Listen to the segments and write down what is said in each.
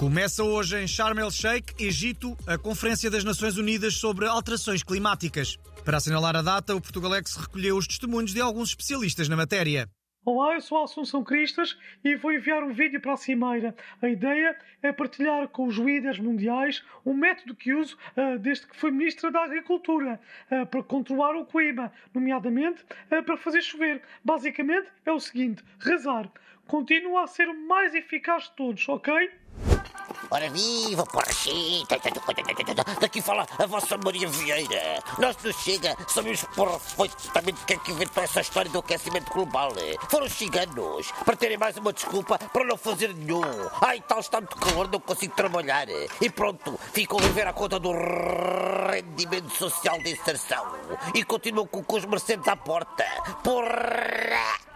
Começa hoje em Sharm el-Sheikh, Egito, a Conferência das Nações Unidas sobre Alterações Climáticas. Para assinalar a data, o Portugalex recolheu os testemunhos de alguns especialistas na matéria. Olá, eu sou a Assunção Cristas e vou enviar um vídeo para a Cimeira. A ideia é partilhar com os líderes mundiais um método que uso uh, desde que fui Ministra da Agricultura uh, para controlar o clima, nomeadamente uh, para fazer chover. Basicamente é o seguinte: rezar. Continua a ser o mais eficaz de todos, ok? Ora viva, porrachita! Daqui fala a vossa Maria Vieira. Nós não chega, sabemos perfeitamente quem é que inventou essa história do aquecimento global. Foram os ciganos, para terem mais uma desculpa para não fazer nenhum. Ai, tal está muito calor, não consigo trabalhar. E pronto, ficam a viver à conta do rendimento social de inserção. E continuam com, com os mercedes à porta. Porra!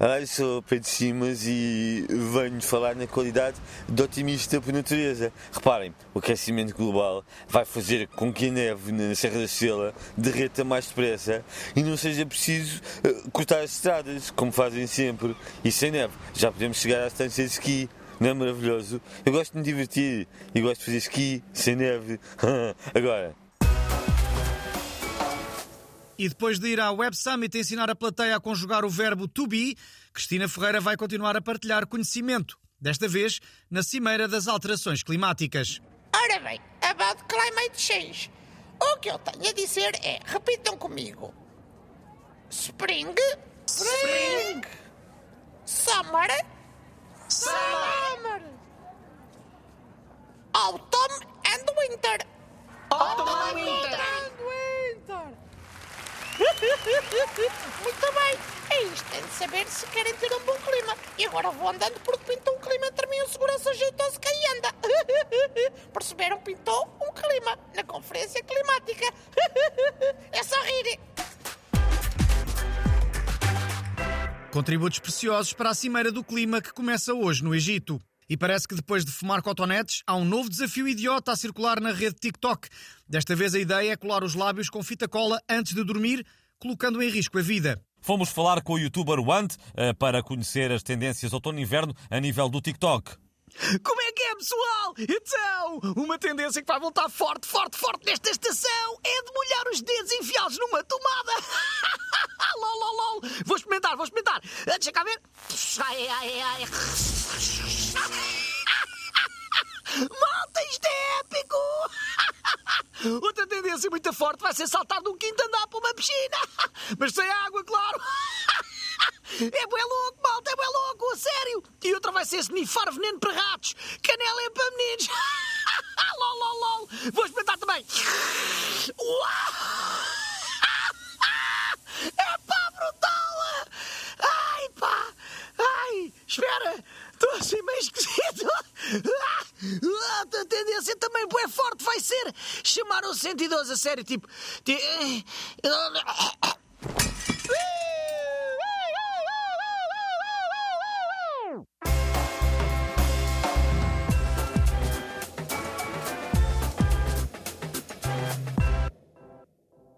Olá, sou Pedro Simas e venho falar na qualidade de otimista por natureza. Reparem, o aquecimento global vai fazer com que a neve na Serra da Estrela derreta mais depressa e não seja preciso uh, cortar as estradas, como fazem sempre. E sem neve, já podemos chegar à estância de esqui. Não é maravilhoso? Eu gosto de me divertir e gosto de fazer esqui sem neve. Agora, E depois de ir à Web Summit ensinar a plateia a conjugar o verbo to be, Cristina Ferreira vai continuar a partilhar conhecimento, desta vez na Cimeira das Alterações Climáticas. Ora bem, about climate change. O que eu tenho a dizer é, repitam comigo. Spring. Spring. Summer. Summer. Autumn and winter. Autumn and winter. Muito bem, é isto. Tem de saber se querem ter um bom clima. E agora vou andando porque pintou um clima entre mim e o segurança jeitoso que aí anda. Perceberam? Pintou um clima na conferência climática. É só rir. Contributos preciosos para a Cimeira do Clima que começa hoje no Egito. E parece que depois de fumar cotonetes, há um novo desafio idiota a circular na rede TikTok. Desta vez a ideia é colar os lábios com fita cola antes de dormir, colocando em risco a vida. Fomos falar com o youtuber Want eh, para conhecer as tendências outono-inverno a nível do TikTok. Como é que é, pessoal? Então, uma tendência que vai voltar forte, forte, forte nesta estação é de molhar os dedos e enfiá-los numa tomada. lol, lol, lol. Vou experimentar, vou experimentar. Deixa cá ver. Ai, ai, ai. Malta, isto é épico! Outra tendência muito forte vai ser saltar de um quinto andar para uma piscina. Mas sem água, claro. É bué louco, malta, é bué louco, a sério. E outra vai ser snifar veneno para ratos. Canela é para meninos. lol, lol, lol. Vou experimentar também. Uau! É pá, brutal! Ai, pá! Ai, espera! Estou assim meio esquisito. A tendência também bué forte vai ser chamar o 112 a sério, tipo...